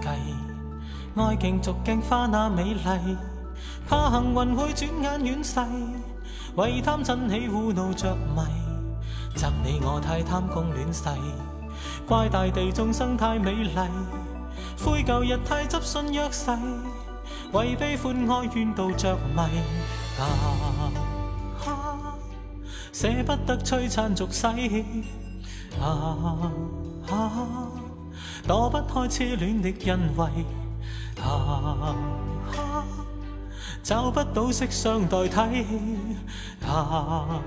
计，爱竞逐镜花那美丽，怕幸运会转眼远逝，为贪嗔喜恶怒着迷，责你我太贪功恋势，怪大地众生太美丽，悔旧日太执信约誓，为悲欢哀怨妒着迷，啊，舍不得璀璨俗世，啊。躲不开痴恋的欣慰，啊，找不到色相代替，啊。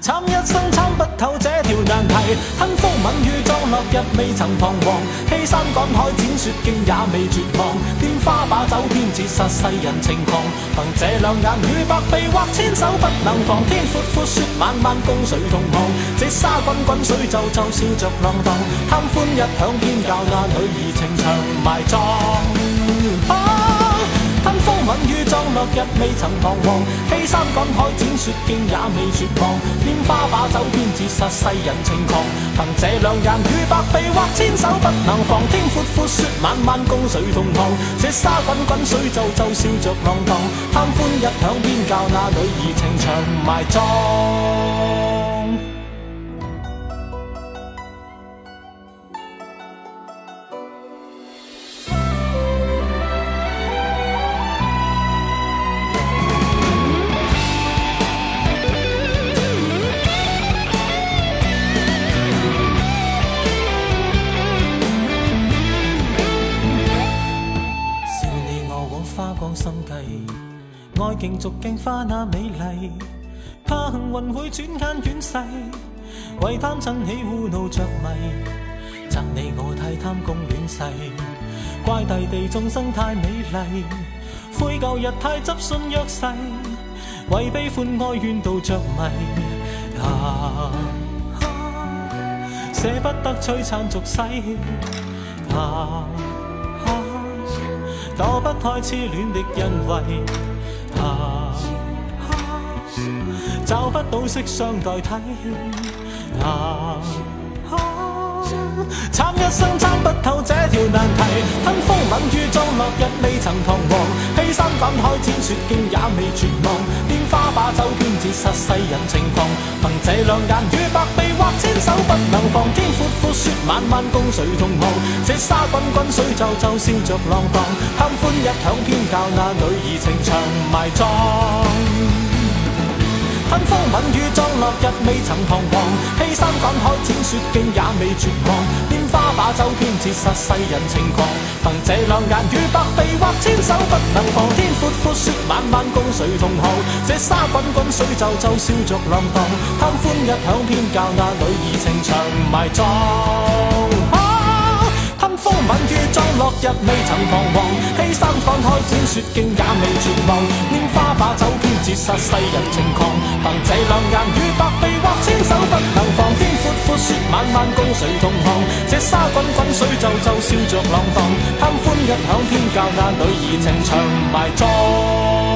参一生参不透这条难题，吞风吻雨葬落日未曾彷徨，欺山赶海展雪径也未绝望，拈花把酒偏折煞世人情狂，凭这两眼与百臂或千手不能防，天阔阔雪漫漫共谁同航？这沙滚滚水皱皱笑着浪荡，贪欢一响偏教那女儿情长埋葬。落日未曾彷徨，披山赶海展雪径也未绝望，拈花把酒偏折煞世人情狂，凭这两眼与百臂或千手不能防，天阔阔雪漫漫共水同航？这沙滚滚水皱皱笑着浪荡，贪欢一响偏教那女儿情长埋葬。爱竞逐镜花那美丽，怕幸运会转眼远逝，为贪嗔喜恶怒着迷，赠你我太贪功恋势，怪大地众生太美丽，悔旧日太执信约誓，为悲欢哀怨妒着迷，啊，舍不得璀璨俗世，啊，躲不开痴恋的欣慰。找不到色相代替。啊，参一生参不透这条难题。吞风吻雨葬落日未曾彷徨，欺山赶海剪雪径也未绝望。拈花把酒偏折煞世人情狂，凭这两眼与百臂或千手不能防。天阔阔雪漫漫共谁同航？这沙滚滚水皱皱笑着浪荡，贪欢一响偏教那女儿情长埋葬。风吻雨葬落日未曾彷徨，欺山赶海剪雪径也未绝望。拈花把酒偏折煞世人情狂，凭这两眼与百臂或千手不能防。天阔阔雪漫漫共谁同航？这沙滚滚水皱皱笑着浪荡，贪欢一响偏教那女儿情长埋葬。落日未曾彷徨，欺山赶海展雪径也未绝望。拈花把酒偏折煞世人情狂，凭这两眼与百臂或千手不能防。天阔阔雪漫漫共谁同航？这沙滚滚水皱皱笑着浪荡，贪欢一响偏教那女儿情长埋葬。